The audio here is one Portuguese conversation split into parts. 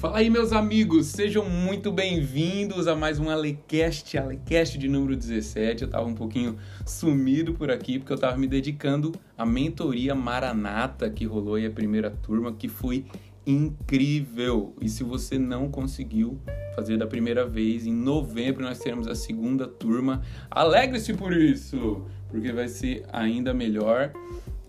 Fala aí, meus amigos, sejam muito bem-vindos a mais um Alecast, Alecast de número 17. Eu tava um pouquinho sumido por aqui porque eu tava me dedicando à mentoria Maranata que rolou aí a primeira turma, que foi incrível. E se você não conseguiu fazer da primeira vez, em novembro nós teremos a segunda turma. Alegre-se por isso, porque vai ser ainda melhor.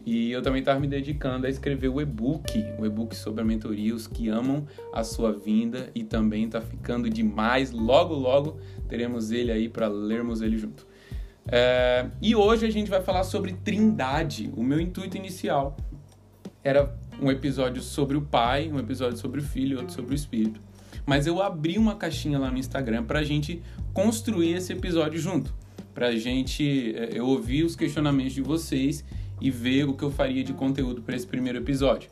E eu também estava me dedicando a escrever o e-book, o e-book sobre a mentoria, os que amam a sua vinda e também está ficando demais. Logo, logo teremos ele aí para lermos ele junto. É, e hoje a gente vai falar sobre Trindade. O meu intuito inicial era um episódio sobre o Pai, um episódio sobre o Filho e outro sobre o Espírito. Mas eu abri uma caixinha lá no Instagram para a gente construir esse episódio junto. Para a gente, é, eu ouvir os questionamentos de vocês e ver o que eu faria de conteúdo para esse primeiro episódio.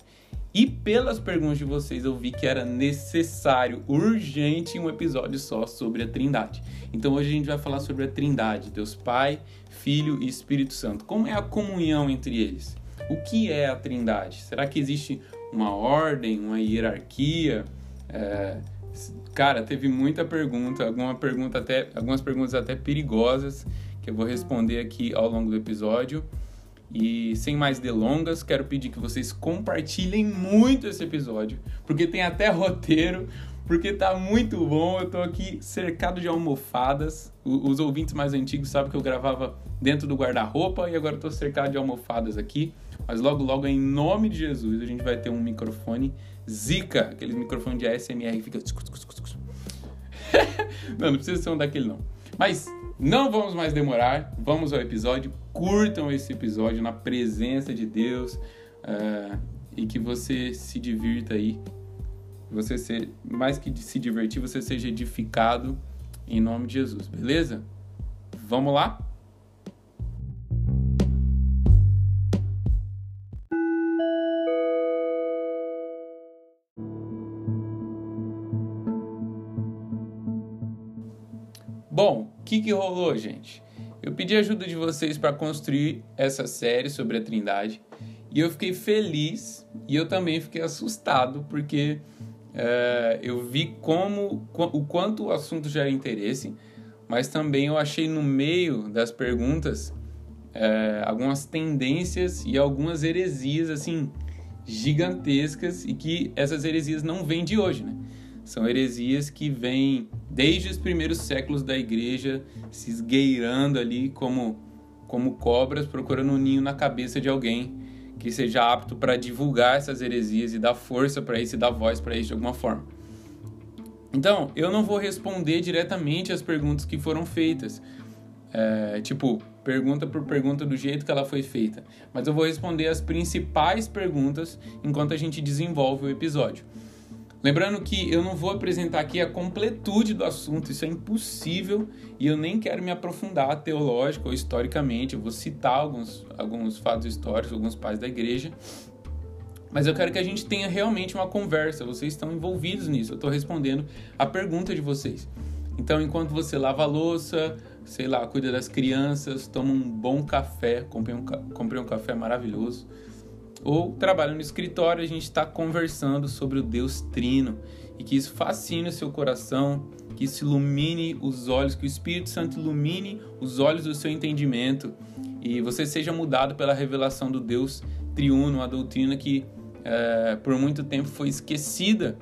E pelas perguntas de vocês, eu vi que era necessário, urgente, um episódio só sobre a Trindade. Então hoje a gente vai falar sobre a Trindade, Deus Pai, Filho e Espírito Santo. Como é a comunhão entre eles? O que é a Trindade? Será que existe uma ordem, uma hierarquia? É... Cara, teve muita pergunta, alguma pergunta até, algumas perguntas até perigosas que eu vou responder aqui ao longo do episódio. E sem mais delongas, quero pedir que vocês compartilhem muito esse episódio, porque tem até roteiro, porque tá muito bom. Eu tô aqui cercado de almofadas. os ouvintes mais antigos sabem que eu gravava dentro do guarda-roupa e agora eu tô cercado de almofadas aqui. Mas logo, logo, em nome de Jesus, a gente vai ter um microfone Zika, aquele microfone de ASMR que fica. não, não precisa ser um daquele não. Mas não vamos mais demorar, vamos ao episódio. Curtam esse episódio na presença de Deus uh, e que você se divirta aí. Você ser, mais que se divertir, você seja edificado em nome de Jesus, beleza? Vamos lá? Que, que rolou, gente? Eu pedi ajuda de vocês para construir essa série sobre a Trindade e eu fiquei feliz e eu também fiquei assustado porque é, eu vi como o quanto o assunto gera interesse, mas também eu achei no meio das perguntas é, algumas tendências e algumas heresias assim gigantescas e que essas heresias não vêm de hoje, né? São heresias que vêm desde os primeiros séculos da igreja, se esgueirando ali como, como cobras, procurando um ninho na cabeça de alguém que seja apto para divulgar essas heresias e dar força para isso e dar voz para isso de alguma forma. Então, eu não vou responder diretamente as perguntas que foram feitas, é, tipo, pergunta por pergunta do jeito que ela foi feita, mas eu vou responder as principais perguntas enquanto a gente desenvolve o episódio. Lembrando que eu não vou apresentar aqui a completude do assunto, isso é impossível e eu nem quero me aprofundar teológico ou historicamente. Eu vou citar alguns, alguns fatos históricos, alguns pais da igreja, mas eu quero que a gente tenha realmente uma conversa. Vocês estão envolvidos nisso, eu estou respondendo a pergunta de vocês. Então, enquanto você lava a louça, sei lá, cuida das crianças, toma um bom café, comprei um, comprei um café maravilhoso ou trabalha no escritório, a gente está conversando sobre o Deus Trino. E que isso fascine o seu coração, que isso ilumine os olhos, que o Espírito Santo ilumine os olhos do seu entendimento. E você seja mudado pela revelação do Deus Triuno, a doutrina que é, por muito tempo foi esquecida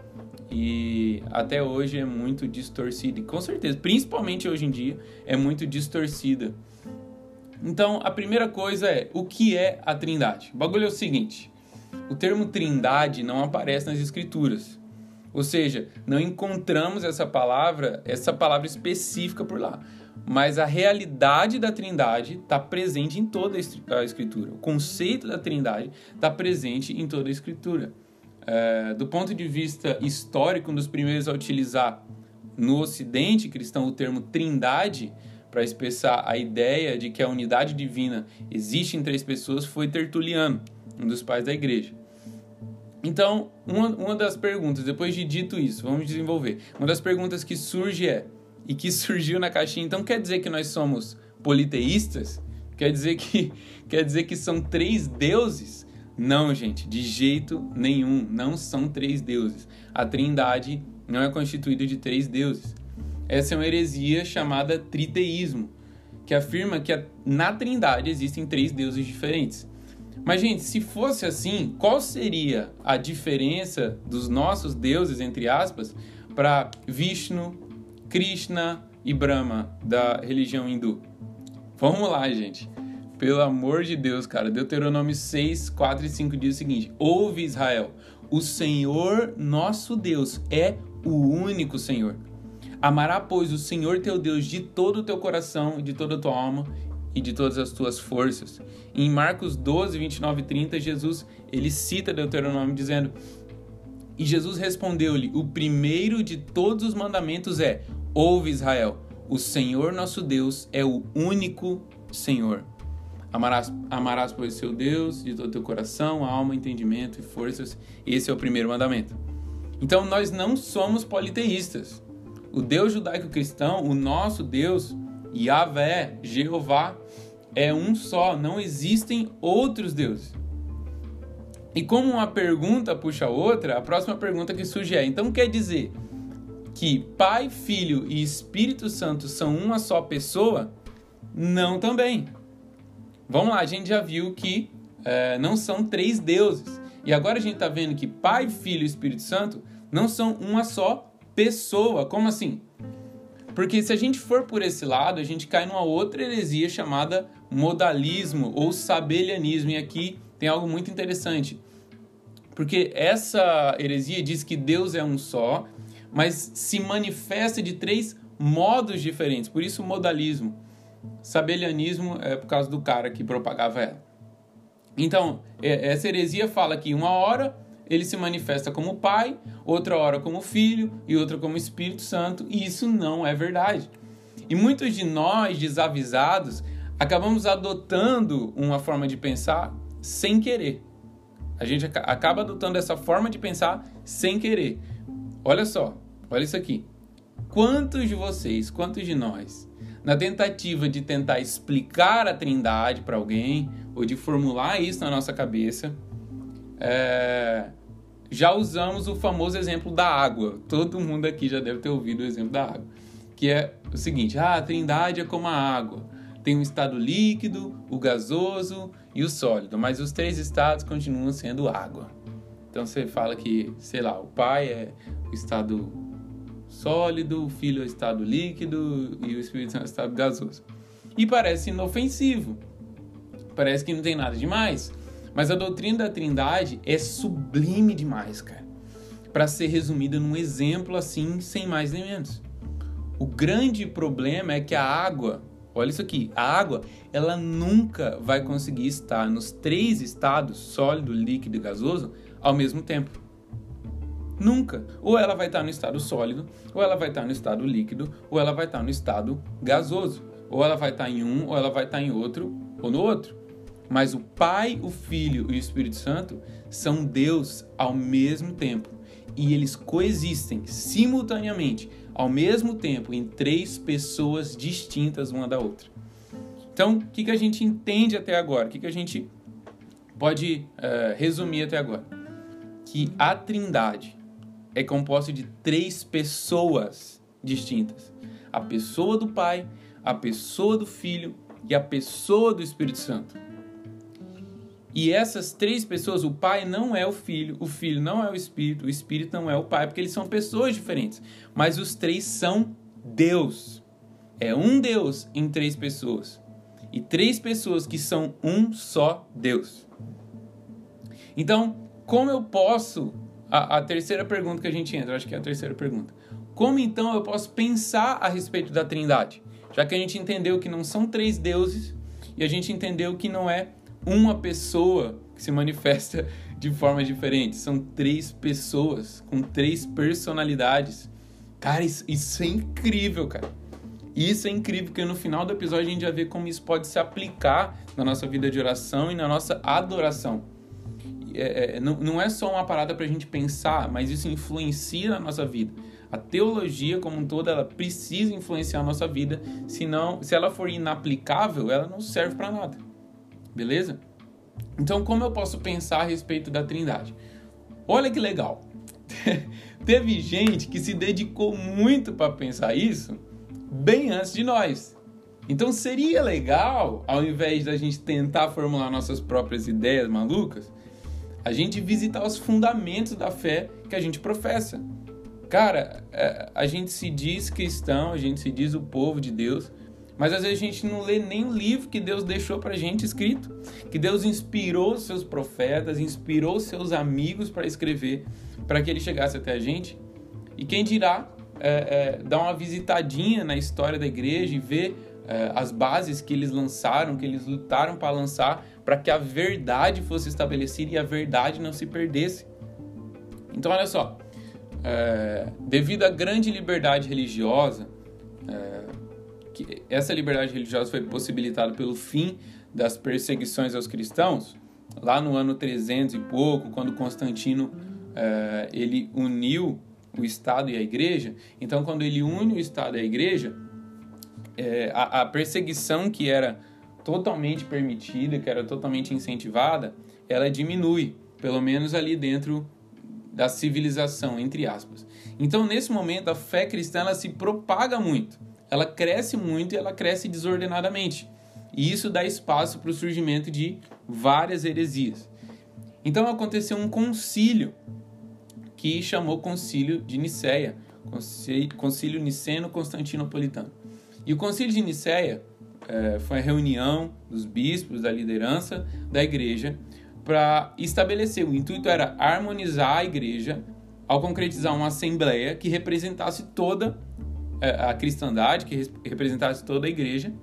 e até hoje é muito distorcida, e com certeza, principalmente hoje em dia, é muito distorcida. Então, a primeira coisa é o que é a Trindade? O bagulho é o seguinte: o termo Trindade não aparece nas Escrituras. Ou seja, não encontramos essa palavra, essa palavra específica por lá. Mas a realidade da Trindade está presente em toda a Escritura. O conceito da Trindade está presente em toda a Escritura. É, do ponto de vista histórico, um dos primeiros a utilizar no Ocidente cristão o termo Trindade para expressar a ideia de que a unidade divina existe em três pessoas foi Tertuliano, um dos pais da igreja. Então, uma, uma das perguntas, depois de dito isso, vamos desenvolver. Uma das perguntas que surge é, e que surgiu na caixinha, então quer dizer que nós somos politeístas? Quer dizer que, quer dizer que são três deuses? Não, gente, de jeito nenhum. Não são três deuses. A Trindade não é constituída de três deuses. Essa é uma heresia chamada triteísmo, que afirma que na Trindade existem três deuses diferentes. Mas, gente, se fosse assim, qual seria a diferença dos nossos deuses, entre aspas, para Vishnu, Krishna e Brahma da religião hindu? Vamos lá, gente. Pelo amor de Deus, cara. Deuteronômio 6, 4 e 5 diz o seguinte: Ouve Israel, o Senhor nosso Deus é o único Senhor. Amará, pois, o Senhor teu Deus de todo o teu coração, de toda a tua alma e de todas as tuas forças. Em Marcos 12, 29 e 30, Jesus ele cita Deuteronômio dizendo: E Jesus respondeu-lhe: O primeiro de todos os mandamentos é: Ouve Israel, o Senhor nosso Deus é o único Senhor. Amarás, amarás, pois, seu Deus de todo o teu coração, alma, entendimento e forças. Esse é o primeiro mandamento. Então, nós não somos politeístas. O Deus judaico-cristão, o nosso Deus, Yahvé, Jeová, é um só, não existem outros deuses. E como uma pergunta puxa a outra, a próxima pergunta que surge é: então quer dizer que Pai, Filho e Espírito Santo são uma só pessoa? Não também. Vamos lá, a gente já viu que é, não são três deuses. E agora a gente está vendo que Pai, Filho e Espírito Santo não são uma só pessoa. Como assim? Porque se a gente for por esse lado, a gente cai numa outra heresia chamada modalismo ou sabelianismo. E aqui tem algo muito interessante. Porque essa heresia diz que Deus é um só, mas se manifesta de três modos diferentes. Por isso, modalismo. Sabelianismo é por causa do cara que propagava ela. Então, é, essa heresia fala que uma hora ele se manifesta como Pai, outra hora como Filho e outra como Espírito Santo, e isso não é verdade. E muitos de nós, desavisados, acabamos adotando uma forma de pensar sem querer. A gente acaba adotando essa forma de pensar sem querer. Olha só, olha isso aqui. Quantos de vocês, quantos de nós, na tentativa de tentar explicar a Trindade para alguém ou de formular isso na nossa cabeça, é, já usamos o famoso exemplo da água. Todo mundo aqui já deve ter ouvido o exemplo da água. Que é o seguinte: ah, a trindade é como a água. Tem o estado líquido, o gasoso e o sólido, mas os três estados continuam sendo água. Então você fala que, sei lá, o pai é o estado sólido, o filho é o estado líquido e o Espírito é o estado gasoso. E parece inofensivo. Parece que não tem nada demais. Mas a doutrina da Trindade é sublime demais, cara, para ser resumida num exemplo assim, sem mais nem menos. O grande problema é que a água, olha isso aqui, a água, ela nunca vai conseguir estar nos três estados, sólido, líquido e gasoso, ao mesmo tempo. Nunca. Ou ela vai estar no estado sólido, ou ela vai estar no estado líquido, ou ela vai estar no estado gasoso. Ou ela vai estar em um, ou ela vai estar em outro, ou no outro. Mas o Pai, o Filho e o Espírito Santo são Deus ao mesmo tempo. E eles coexistem simultaneamente, ao mesmo tempo, em três pessoas distintas uma da outra. Então, o que, que a gente entende até agora? O que, que a gente pode uh, resumir até agora? Que a Trindade é composta de três pessoas distintas: a pessoa do Pai, a pessoa do Filho e a pessoa do Espírito Santo. E essas três pessoas, o pai não é o filho, o filho não é o espírito, o espírito não é o pai, porque eles são pessoas diferentes. Mas os três são Deus. É um Deus em três pessoas. E três pessoas que são um só Deus. Então, como eu posso. A, a terceira pergunta que a gente entra, acho que é a terceira pergunta. Como então eu posso pensar a respeito da Trindade? Já que a gente entendeu que não são três deuses e a gente entendeu que não é uma pessoa que se manifesta de formas diferentes. São três pessoas com três personalidades. Cara, isso, isso, é incrível, cara. Isso é incrível, porque no final do episódio a gente vai ver como isso pode se aplicar na nossa vida de oração e na nossa adoração. É, é, não, não é só uma parada para a gente pensar, mas isso influencia na nossa vida. A teologia como um todo, ela precisa influenciar a nossa vida, senão, se ela for inaplicável, ela não serve para nada. Beleza? Então, como eu posso pensar a respeito da Trindade? Olha que legal. Teve gente que se dedicou muito para pensar isso bem antes de nós. Então seria legal, ao invés da gente tentar formular nossas próprias ideias malucas, a gente visitar os fundamentos da fé que a gente professa. Cara, é, a gente se diz cristão, a gente se diz o povo de Deus, mas às vezes a gente não lê nem o livro que Deus deixou pra gente escrito, que Deus inspirou seus profetas, inspirou seus amigos para escrever, para que ele chegasse até a gente. E quem dirá é, é, dar uma visitadinha na história da igreja e ver é, as bases que eles lançaram, que eles lutaram para lançar, para que a verdade fosse estabelecida e a verdade não se perdesse. Então, olha só, é, devido à grande liberdade religiosa, é, que essa liberdade religiosa foi possibilitada pelo fim das perseguições aos cristãos, lá no ano 300 e pouco, quando Constantino é, ele uniu o Estado e a Igreja. Então, quando ele une o Estado e a Igreja, é, a, a perseguição que era totalmente permitida, que era totalmente incentivada, ela diminui, pelo menos ali dentro da civilização, entre aspas. Então, nesse momento, a fé cristã ela se propaga muito, ela cresce muito e ela cresce desordenadamente. E isso dá espaço para o surgimento de várias heresias. Então, aconteceu um concílio que chamou Concílio de Nicéia, Concílio Niceno-Constantinopolitano. E o Concílio de Nicéia é, foi a reunião dos bispos, da liderança da igreja, para estabelecer. O intuito era harmonizar a igreja ao concretizar uma assembleia que representasse toda a cristandade, que representasse toda a igreja,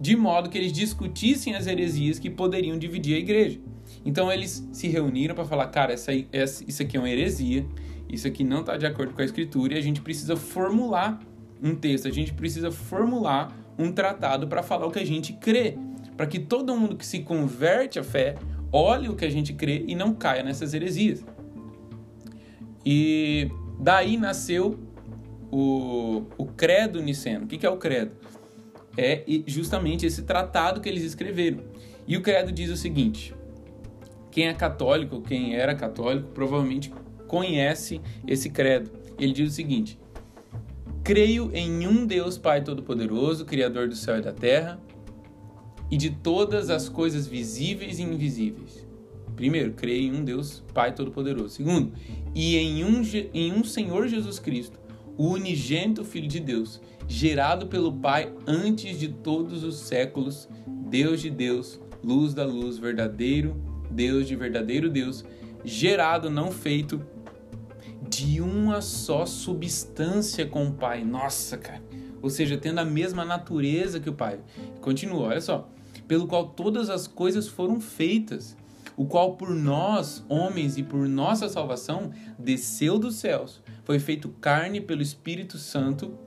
de modo que eles discutissem as heresias que poderiam dividir a igreja. Então eles se reuniram para falar, cara, essa, essa, isso aqui é uma heresia, isso aqui não está de acordo com a escritura e a gente precisa formular um texto, a gente precisa formular um tratado para falar o que a gente crê, para que todo mundo que se converte à fé olhe o que a gente crê e não caia nessas heresias. E daí nasceu o, o credo niceno. O que, que é o credo? É justamente esse tratado que eles escreveram. E o credo diz o seguinte: quem é católico, quem era católico, provavelmente conhece esse credo. Ele diz o seguinte: Creio em um Deus Pai Todo-Poderoso, Criador do céu e da terra, e de todas as coisas visíveis e invisíveis. Primeiro, creio em um Deus Pai Todo-Poderoso. Segundo, e em um, em um Senhor Jesus Cristo, o unigênito Filho de Deus, gerado pelo Pai antes de todos os séculos, Deus de Deus, luz da luz, verdadeiro Deus de verdadeiro Deus, gerado, não feito, de uma só substância com o Pai. Nossa, cara. Ou seja, tendo a mesma natureza que o Pai. Continua, olha só. Pelo qual todas as coisas foram feitas, o qual por nós, homens, e por nossa salvação, desceu dos céus. Foi feito carne pelo Espírito Santo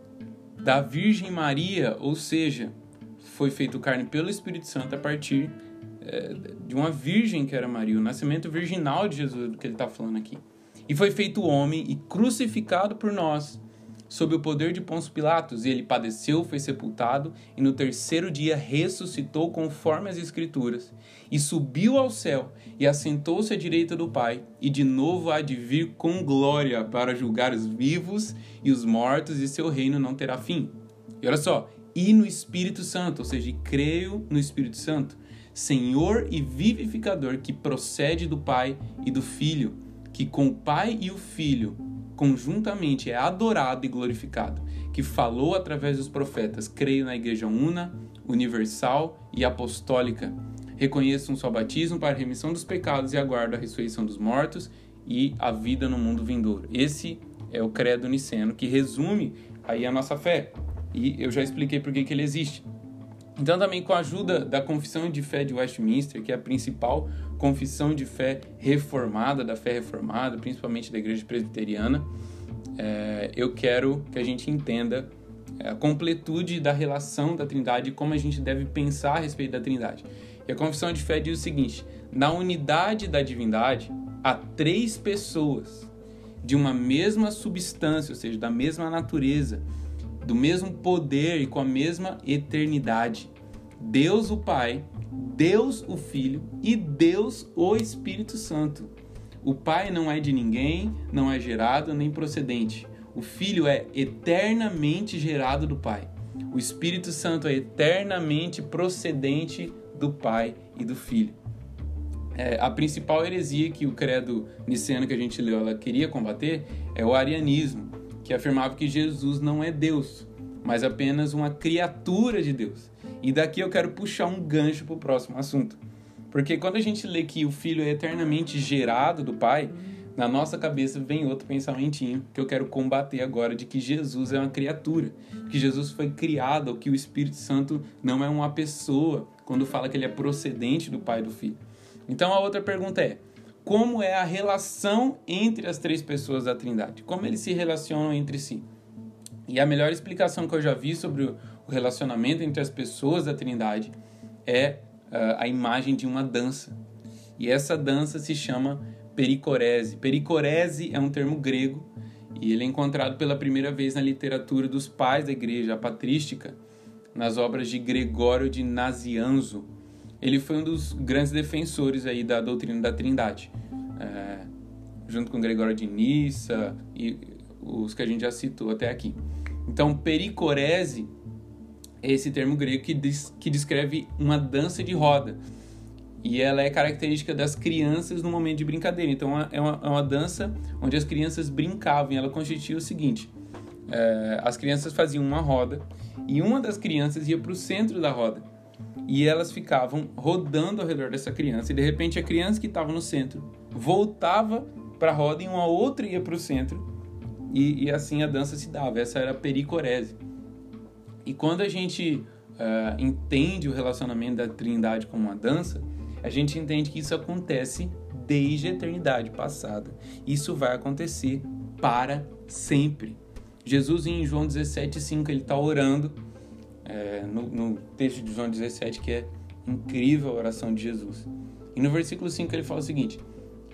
da Virgem Maria, ou seja, foi feito carne pelo Espírito Santo a partir é, de uma virgem que era Maria, o nascimento virginal de Jesus, do que ele está falando aqui. E foi feito homem e crucificado por nós, sob o poder de Pôncio Pilatos, e ele padeceu, foi sepultado, e no terceiro dia ressuscitou conforme as Escrituras, e subiu ao céu, e assentou-se à direita do Pai, e de novo há de vir com glória para julgar os vivos e os mortos, e seu reino não terá fim. E olha só, e no Espírito Santo, ou seja, creio no Espírito Santo, Senhor e vivificador que procede do Pai e do Filho que com o Pai e o Filho conjuntamente é adorado e glorificado, que falou através dos profetas, creio na Igreja una, universal e apostólica. Reconheço um só batismo para a remissão dos pecados e aguardo a ressurreição dos mortos e a vida no mundo vindouro. Esse é o credo niceno que resume aí a nossa fé. E eu já expliquei por que, que ele existe. Então, também com a ajuda da Confissão de Fé de Westminster, que é a principal confissão de fé reformada, da fé reformada, principalmente da Igreja Presbiteriana, é, eu quero que a gente entenda a completude da relação da Trindade e como a gente deve pensar a respeito da Trindade. E a confissão de fé diz o seguinte: na unidade da divindade, há três pessoas de uma mesma substância, ou seja, da mesma natureza do mesmo poder e com a mesma eternidade. Deus o Pai, Deus o Filho e Deus o Espírito Santo. O Pai não é de ninguém, não é gerado nem procedente. O Filho é eternamente gerado do Pai. O Espírito Santo é eternamente procedente do Pai e do Filho. É, a principal heresia que o credo niceno que a gente leu ela queria combater é o arianismo, que afirmava que Jesus não é Deus, mas apenas uma criatura de Deus. E daqui eu quero puxar um gancho para o próximo assunto. Porque quando a gente lê que o Filho é eternamente gerado do Pai, na nossa cabeça vem outro pensamentinho que eu quero combater agora de que Jesus é uma criatura, que Jesus foi criado, ou que o Espírito Santo não é uma pessoa, quando fala que ele é procedente do Pai e do Filho. Então a outra pergunta é: como é a relação entre as três pessoas da Trindade? Como eles se relacionam entre si? E a melhor explicação que eu já vi sobre o relacionamento entre as pessoas da Trindade é uh, a imagem de uma dança. E essa dança se chama pericorese. Pericorese é um termo grego e ele é encontrado pela primeira vez na literatura dos pais da igreja, a patrística, nas obras de Gregório de Nazianzo. Ele foi um dos grandes defensores aí da doutrina da Trindade, é, junto com Gregório de Nissa e os que a gente já citou até aqui. Então, pericorese é esse termo grego que, diz, que descreve uma dança de roda. E ela é característica das crianças no momento de brincadeira. Então, é uma, é uma dança onde as crianças brincavam. E ela constituía o seguinte: é, as crianças faziam uma roda e uma das crianças ia para o centro da roda. E elas ficavam rodando ao redor dessa criança. E de repente, a criança que estava no centro voltava para a roda e uma outra ia para o centro e, e, assim a dança se dava. Essa era a pericorese. E quando a gente uh, entende o relacionamento da Trindade com uma dança, a gente entende que isso acontece desde a eternidade passada. Isso vai acontecer para sempre. Jesus em João 17,5 ele está orando é, no, no, texto de João 17 que é incrível a oração de Jesus. E no versículo 5 ele fala o seguinte: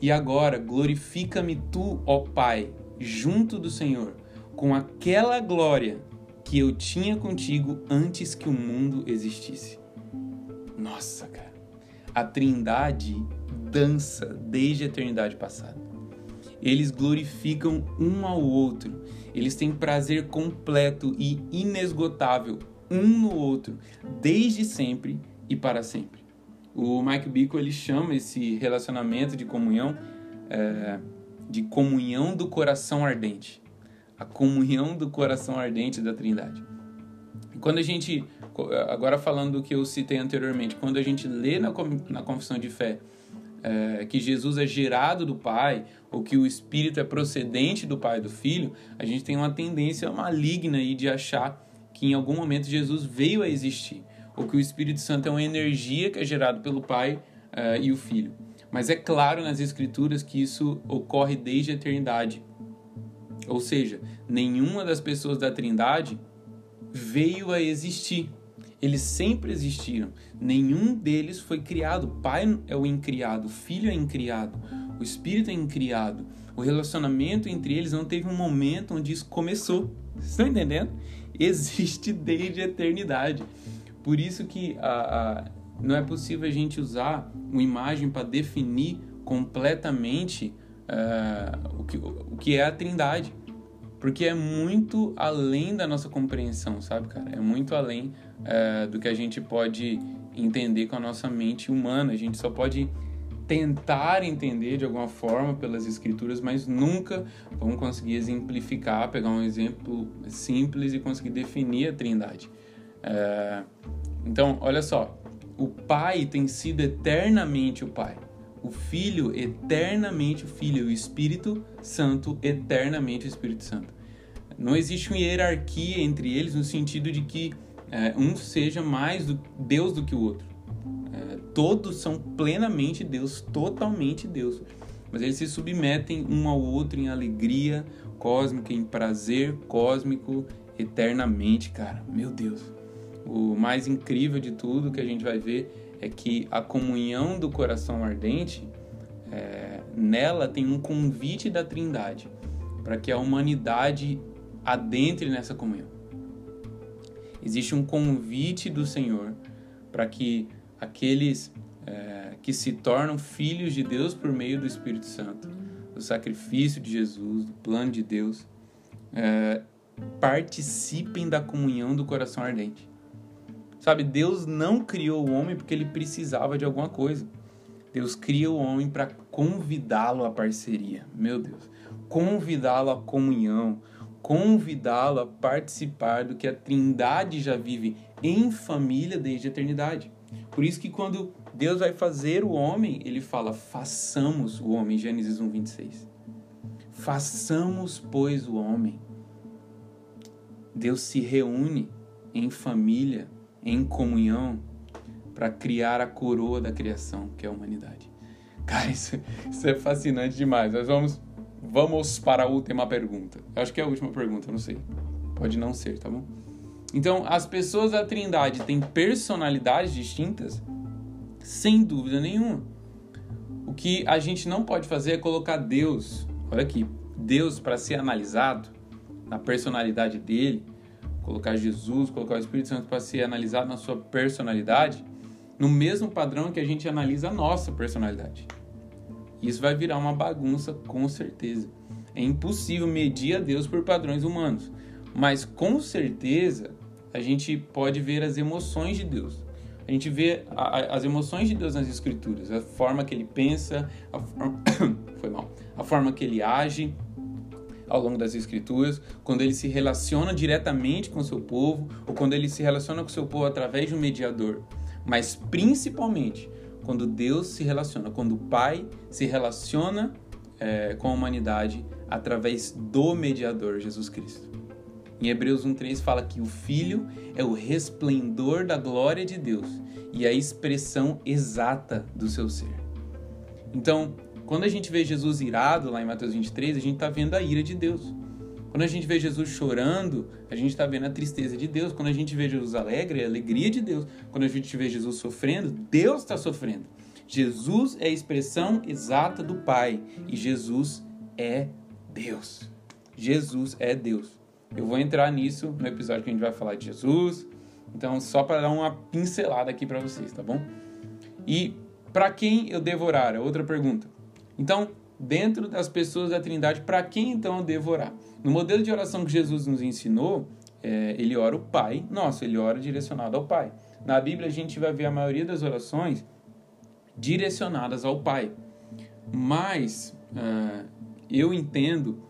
E agora glorifica-me tu, ó Pai, junto do Senhor, com aquela glória que eu tinha contigo antes que o mundo existisse. Nossa, cara. A Trindade dança desde a eternidade passada. Eles glorificam um ao outro. Eles têm prazer completo e inesgotável um no outro, desde sempre e para sempre. O Mike Bickle ele chama esse relacionamento de comunhão é, de comunhão do coração ardente. A comunhão do coração ardente da Trindade. Quando a gente, agora falando do que eu citei anteriormente, quando a gente lê na, na confissão de fé é, que Jesus é gerado do Pai, ou que o Espírito é procedente do Pai e do Filho, a gente tem uma tendência maligna aí de achar que em algum momento Jesus veio a existir, ou que o Espírito Santo é uma energia que é gerado pelo Pai uh, e o Filho. Mas é claro nas Escrituras que isso ocorre desde a eternidade. Ou seja, nenhuma das pessoas da Trindade veio a existir. Eles sempre existiram. Nenhum deles foi criado. O Pai é o incriado, o Filho é incriado, o Espírito é incriado. O relacionamento entre eles não teve um momento onde isso começou. Vocês estão entendendo? Existe desde a eternidade. Por isso que a, a não é possível a gente usar uma imagem para definir completamente uh, o, que, o que é a Trindade. Porque é muito além da nossa compreensão, sabe, cara? É muito além uh, do que a gente pode entender com a nossa mente humana. A gente só pode tentar entender de alguma forma pelas escrituras, mas nunca vamos conseguir exemplificar, pegar um exemplo simples e conseguir definir a Trindade. Uh, então, olha só, o Pai tem sido eternamente o Pai. O Filho, eternamente o Filho. O Espírito Santo, eternamente o Espírito Santo. Não existe uma hierarquia entre eles no sentido de que é, um seja mais do, Deus do que o outro. É, todos são plenamente Deus, totalmente Deus. Mas eles se submetem um ao outro em alegria cósmica, em prazer cósmico, eternamente, cara. Meu Deus. O mais incrível de tudo que a gente vai ver é que a comunhão do coração ardente, é, nela tem um convite da Trindade para que a humanidade adentre nessa comunhão. Existe um convite do Senhor para que aqueles é, que se tornam filhos de Deus por meio do Espírito Santo, do sacrifício de Jesus, do plano de Deus, é, participem da comunhão do coração ardente. Sabe, Deus não criou o homem porque ele precisava de alguma coisa. Deus cria o homem para convidá-lo à parceria. Meu Deus. Convidá-lo à comunhão, convidá-lo a participar do que a Trindade já vive em família desde a eternidade. Por isso que quando Deus vai fazer o homem, ele fala: "Façamos o homem", Gênesis 1:26. Façamos, pois, o homem. Deus se reúne em família, em comunhão, para criar a coroa da criação, que é a humanidade. Cara, isso, isso é fascinante demais. Nós vamos Vamos para a última pergunta. Acho que é a última pergunta, não sei. Pode não ser, tá bom? Então, as pessoas da Trindade têm personalidades distintas? Sem dúvida nenhuma. O que a gente não pode fazer é colocar Deus, olha aqui, Deus para ser analisado na personalidade dele, colocar Jesus, colocar o Espírito Santo para ser analisado na sua personalidade, no mesmo padrão que a gente analisa a nossa personalidade. Isso vai virar uma bagunça com certeza. É impossível medir a Deus por padrões humanos, mas com certeza a gente pode ver as emoções de Deus. A gente vê a, a, as emoções de Deus nas Escrituras, a forma que ele pensa, a forma, foi mal, a forma que ele age ao longo das Escrituras, quando ele se relaciona diretamente com o seu povo, ou quando ele se relaciona com o seu povo através de um mediador. Mas principalmente quando Deus se relaciona, quando o Pai se relaciona é, com a humanidade através do mediador Jesus Cristo. Em Hebreus 1,3 fala que o Filho é o resplendor da glória de Deus e a expressão exata do seu ser. Então, quando a gente vê Jesus irado lá em Mateus 23, a gente está vendo a ira de Deus. Quando a gente vê Jesus chorando, a gente está vendo a tristeza de Deus. Quando a gente vê Jesus alegre, é a alegria de Deus. Quando a gente vê Jesus sofrendo, Deus está sofrendo. Jesus é a expressão exata do Pai e Jesus é Deus. Jesus é Deus. Eu vou entrar nisso no episódio que a gente vai falar de Jesus. Então, só para dar uma pincelada aqui para vocês, tá bom? E para quem eu devorar? É outra pergunta. Então, dentro das pessoas da Trindade, para quem então eu devorar? No modelo de oração que Jesus nos ensinou, é, ele ora o Pai nosso, ele ora direcionado ao Pai. Na Bíblia a gente vai ver a maioria das orações direcionadas ao Pai. Mas uh, eu entendo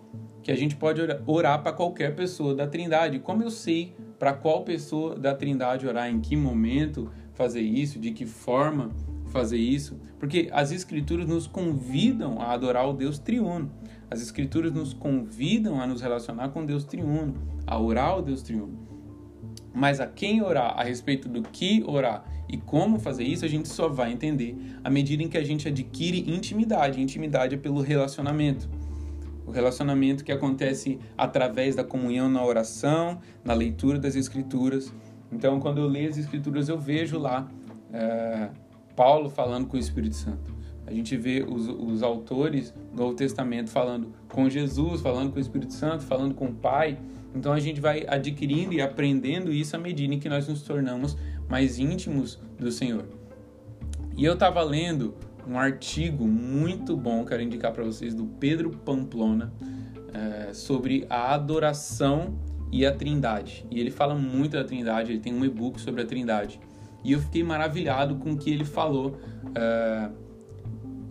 que a gente pode orar para qualquer pessoa da Trindade. Como eu sei para qual pessoa da Trindade orar, em que momento fazer isso, de que forma fazer isso? Porque as Escrituras nos convidam a adorar o Deus triuno. As Escrituras nos convidam a nos relacionar com Deus triuno, a orar ao Deus triuno. Mas a quem orar, a respeito do que orar e como fazer isso, a gente só vai entender à medida em que a gente adquire intimidade. Intimidade é pelo relacionamento. O relacionamento que acontece através da comunhão na oração, na leitura das Escrituras. Então, quando eu leio as Escrituras, eu vejo lá é, Paulo falando com o Espírito Santo. A gente vê os, os autores do Novo Testamento falando com Jesus, falando com o Espírito Santo, falando com o Pai. Então a gente vai adquirindo e aprendendo isso à medida em que nós nos tornamos mais íntimos do Senhor. E eu estava lendo um artigo muito bom, quero indicar para vocês, do Pedro Pamplona, é, sobre a adoração e a Trindade. E ele fala muito da Trindade, ele tem um e-book sobre a Trindade. E eu fiquei maravilhado com o que ele falou. É,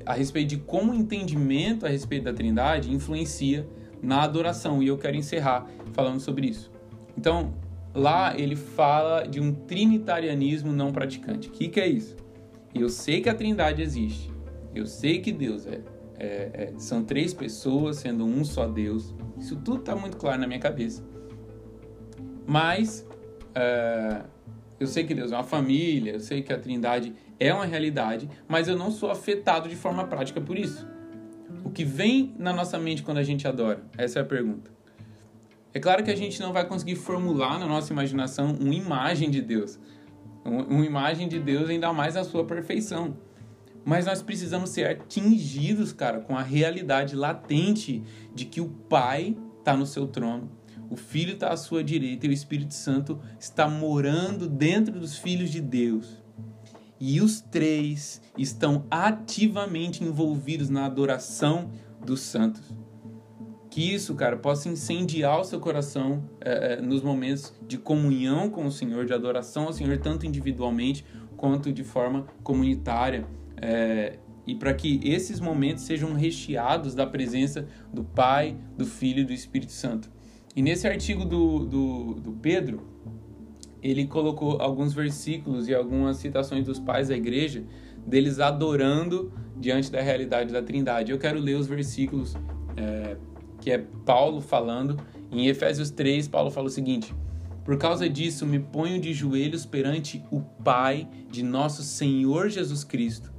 a respeito de como o entendimento a respeito da Trindade influencia na adoração. E eu quero encerrar falando sobre isso. Então, lá ele fala de um trinitarianismo não praticante. O que, que é isso? Eu sei que a Trindade existe. Eu sei que Deus é, é, é são três pessoas sendo um só Deus. Isso tudo está muito claro na minha cabeça. Mas é, eu sei que Deus é uma família, eu sei que a Trindade é uma realidade, mas eu não sou afetado de forma prática por isso. O que vem na nossa mente quando a gente adora? Essa é a pergunta. É claro que a gente não vai conseguir formular na nossa imaginação uma imagem de Deus. Uma imagem de Deus ainda mais na sua perfeição. Mas nós precisamos ser atingidos, cara, com a realidade latente de que o Pai está no seu trono, o Filho está à sua direita e o Espírito Santo está morando dentro dos filhos de Deus. e os três estão ativamente envolvidos na adoração dos santos. Que isso, cara, possa incendiar o seu coração é, nos momentos de comunhão com o Senhor, de adoração ao Senhor, tanto individualmente quanto de forma comunitária. É, e para que esses momentos sejam recheados da presença do Pai, do Filho e do Espírito Santo. E nesse artigo do, do, do Pedro, ele colocou alguns versículos e algumas citações dos pais da igreja, deles adorando diante da realidade da Trindade. Eu quero ler os versículos é, que é Paulo falando. Em Efésios 3, Paulo fala o seguinte: Por causa disso, me ponho de joelhos perante o Pai de nosso Senhor Jesus Cristo,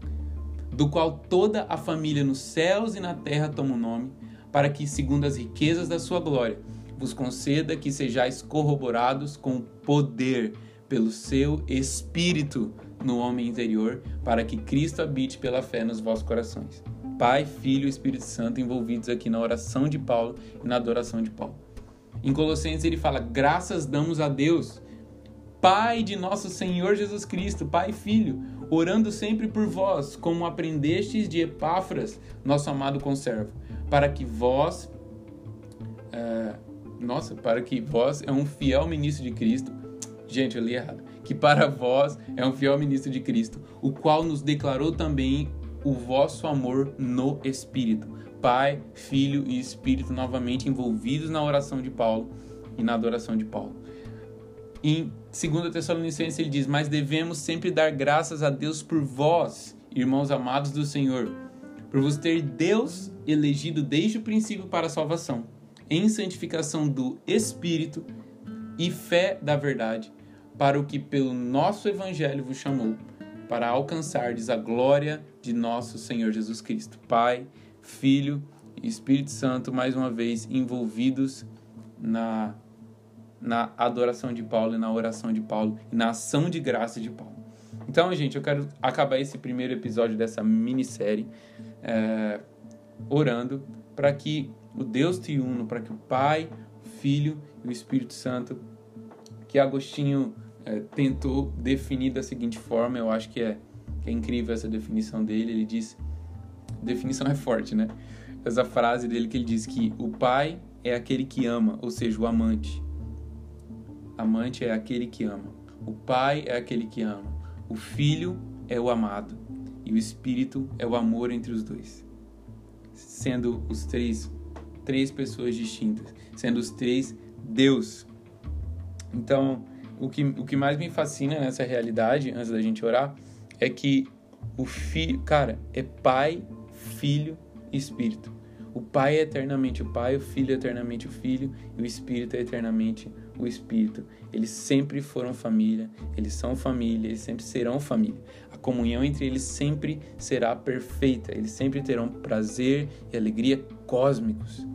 do qual toda a família nos céus e na terra toma o nome, para que, segundo as riquezas da sua glória, vos conceda que sejais corroborados com poder pelo seu Espírito no homem interior, para que Cristo habite pela fé nos vossos corações. Pai, Filho e Espírito Santo envolvidos aqui na oração de Paulo e na adoração de Paulo. Em Colossenses ele fala: graças damos a Deus, Pai de nosso Senhor Jesus Cristo, Pai e Filho, orando sempre por vós, como aprendestes de Epáfras, nosso amado conservo, para que vós. Uh, nossa, para que vós é um fiel ministro de Cristo. Gente, eu li errado. Que para vós é um fiel ministro de Cristo, o qual nos declarou também o vosso amor no Espírito. Pai, Filho e Espírito novamente envolvidos na oração de Paulo e na adoração de Paulo. Em 2 Tessalonicenses ele diz: Mas devemos sempre dar graças a Deus por vós, irmãos amados do Senhor, por vos ter Deus elegido desde o princípio para a salvação em santificação do Espírito e fé da verdade, para o que pelo nosso Evangelho vos chamou, para alcançardes a glória de nosso Senhor Jesus Cristo. Pai, Filho e Espírito Santo, mais uma vez envolvidos na, na adoração de Paulo e na oração de Paulo e na ação de graça de Paulo. Então, gente, eu quero acabar esse primeiro episódio dessa minissérie é, orando para que o Deus triuno, para que o Pai, o Filho e o Espírito Santo, que Agostinho é, tentou definir da seguinte forma, eu acho que é, é incrível essa definição dele. Ele diz: definição é forte, né? Essa frase dele que ele diz que o Pai é aquele que ama, ou seja, o amante. Amante é aquele que ama. O Pai é aquele que ama. O Filho é o amado. E o Espírito é o amor entre os dois. Sendo os três três pessoas distintas, sendo os três Deus. Então, o que, o que mais me fascina nessa realidade, antes da gente orar, é que o filho, cara, é Pai, Filho e Espírito. O Pai é eternamente o Pai, o Filho é eternamente o Filho e o Espírito é eternamente o Espírito. Eles sempre foram família, eles são família, eles sempre serão família. A comunhão entre eles sempre será perfeita, eles sempre terão prazer e alegria cósmicos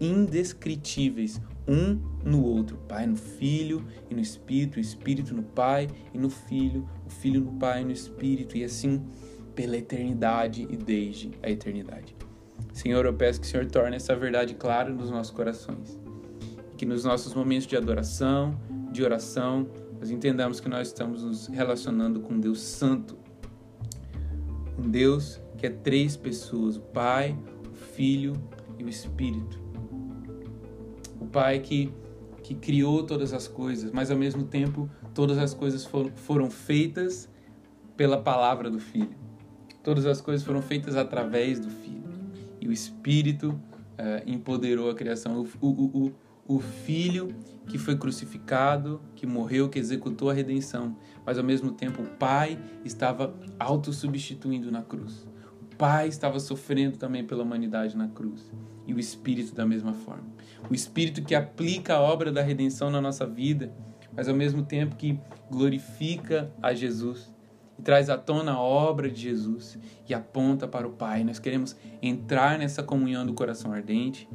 indescritíveis um no outro, Pai no Filho e no Espírito, o Espírito no Pai e no Filho, o Filho no Pai e no Espírito, e assim pela eternidade e desde a eternidade. Senhor, eu peço que o Senhor torne essa verdade clara nos nossos corações. Que nos nossos momentos de adoração, de oração, nós entendamos que nós estamos nos relacionando com Deus Santo. Um Deus que é três pessoas: o Pai, o Filho e o Espírito. O Pai que, que criou todas as coisas, mas ao mesmo tempo todas as coisas foram, foram feitas pela palavra do Filho. Todas as coisas foram feitas através do Filho. E o Espírito uh, empoderou a criação. O, o, o, o Filho que foi crucificado, que morreu, que executou a redenção, mas ao mesmo tempo o Pai estava autossubstituindo na cruz. O Pai estava sofrendo também pela humanidade na cruz e o Espírito da mesma forma. O Espírito que aplica a obra da redenção na nossa vida, mas ao mesmo tempo que glorifica a Jesus e traz à tona a obra de Jesus e aponta para o Pai. Nós queremos entrar nessa comunhão do coração ardente,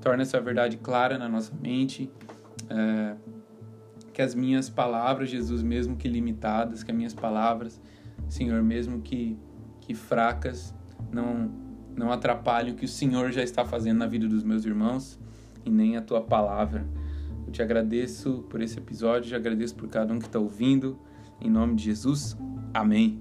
torna essa verdade clara na nossa mente. É, que as minhas palavras, Jesus, mesmo que limitadas, que as minhas palavras, Senhor, mesmo que, que fracas, não não atrapalhe o que o Senhor já está fazendo na vida dos meus irmãos e nem a tua palavra. Eu te agradeço por esse episódio, te agradeço por cada um que está ouvindo, Em nome de Jesus, amém.